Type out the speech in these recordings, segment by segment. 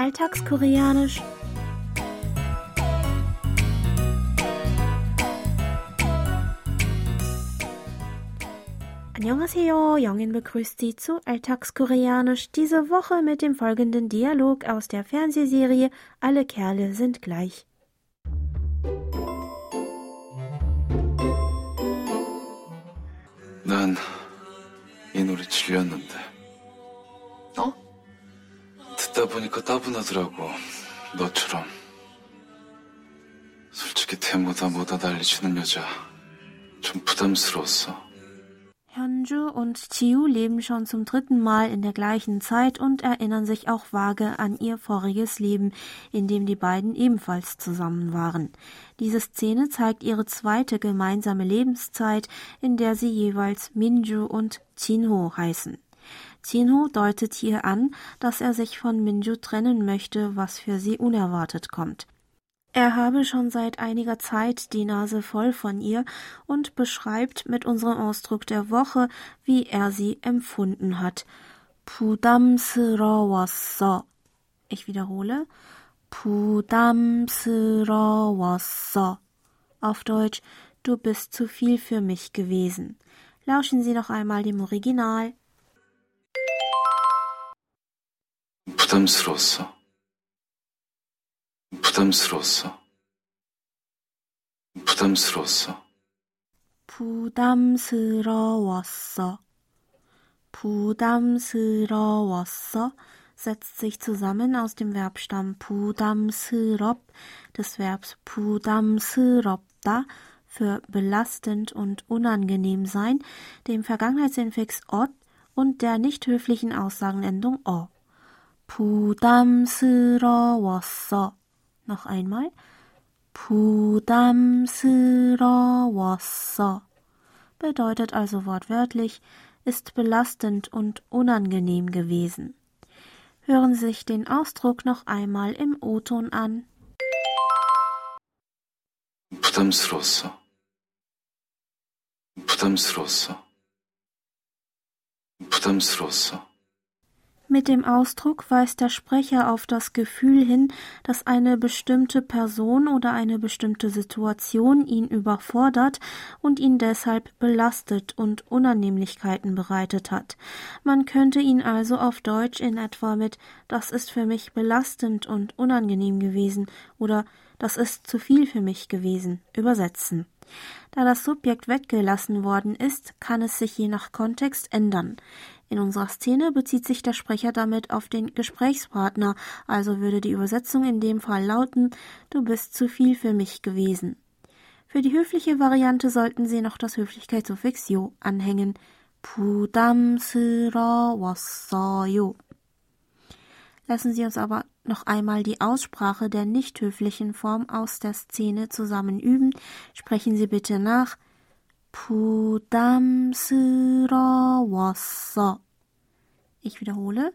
Alltagskoreanisch. Annyeonghaseyo, Jongin begrüßt Sie zu Alltagskoreanisch, diese Woche mit dem folgenden Dialog aus der Fernsehserie Alle Kerle sind gleich. 난 이 노래 질렸는데. 어? 듣다 보니까 따분하더라고. 너처럼. 솔직히 대모다 뭐다 난리치는 여자. 좀 부담스러웠어. Hyunju und Chiu leben schon zum dritten Mal in der gleichen Zeit und erinnern sich auch vage an ihr voriges Leben, in dem die beiden ebenfalls zusammen waren. Diese Szene zeigt ihre zweite gemeinsame Lebenszeit, in der sie jeweils Minju und Jinho heißen. Jinho deutet hier an, dass er sich von Minju trennen möchte, was für sie unerwartet kommt. Er habe schon seit einiger Zeit die Nase voll von ihr und beschreibt mit unserem Ausdruck der Woche, wie er sie empfunden hat. 부담스러웠어. Ich wiederhole. 부담스러웠어. Auf Deutsch, du bist zu viel für mich gewesen. Lauschen Sie noch einmal dem Original. 부담스러웠어. 부담스러웠어. 부담스러웠어. 부담스러웠어. 부담스러웠어 setzt sich zusammen aus dem Verbstamm 부담스럽 des Verbs 부담스럽다 für belastend und unangenehm sein, dem Vergangenheitsinfix ot und der nicht höflichen Aussagenendung o. 부담스러웠어. Noch einmal. 부담스러웠어. Bedeutet also wortwörtlich, ist belastend und unangenehm gewesen. Hören Sie sich den Ausdruck noch einmal im O-Ton an. 부담스러웠어. 부담스러웠어. 부담스러웠어. Mit dem Ausdruck weist der Sprecher auf das Gefühl hin, dass eine bestimmte Person oder eine bestimmte Situation ihn überfordert und ihn deshalb belastet und Unannehmlichkeiten bereitet hat. Man könnte ihn also auf Deutsch in etwa mit Das ist für mich belastend und unangenehm gewesen oder Das ist zu viel für mich gewesen übersetzen. Da das Subjekt weggelassen worden ist, kann es sich je nach Kontext ändern. In unserer Szene bezieht sich der Sprecher damit auf den Gesprächspartner, also würde die Übersetzung in dem Fall lauten Du bist zu viel für mich gewesen. Für die höfliche Variante sollten Sie noch das Höflichkeitssuffix yo anhängen. 부담스러웠어요. Lassen Sie uns aber noch einmal die Aussprache der nicht höflichen Form aus der Szene zusammen üben. Sprechen Sie bitte nach. 부담스러웠어. Ich wiederhole.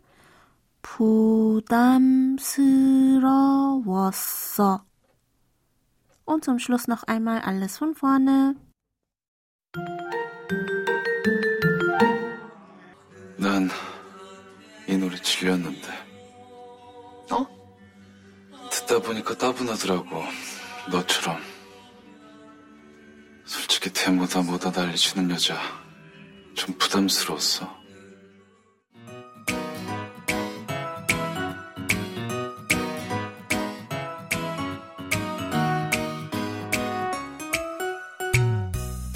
부담스러웠어. Und zum Schluss noch einmal alles von vorne. 난 이 노래 질렸는데. 어? 듣다 보니까 따분하더라고. 너처럼. 솔직히 대모다 뭐다 난리치는 여자. 좀 부담스러웠어.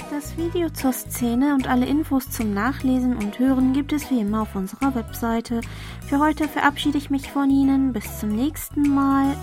Das Video zur Szene und alle Infos zum Nachlesen und Hören gibt es wie immer auf unserer Webseite. Für heute verabschiede ich mich von Ihnen. Bis zum nächsten Mal.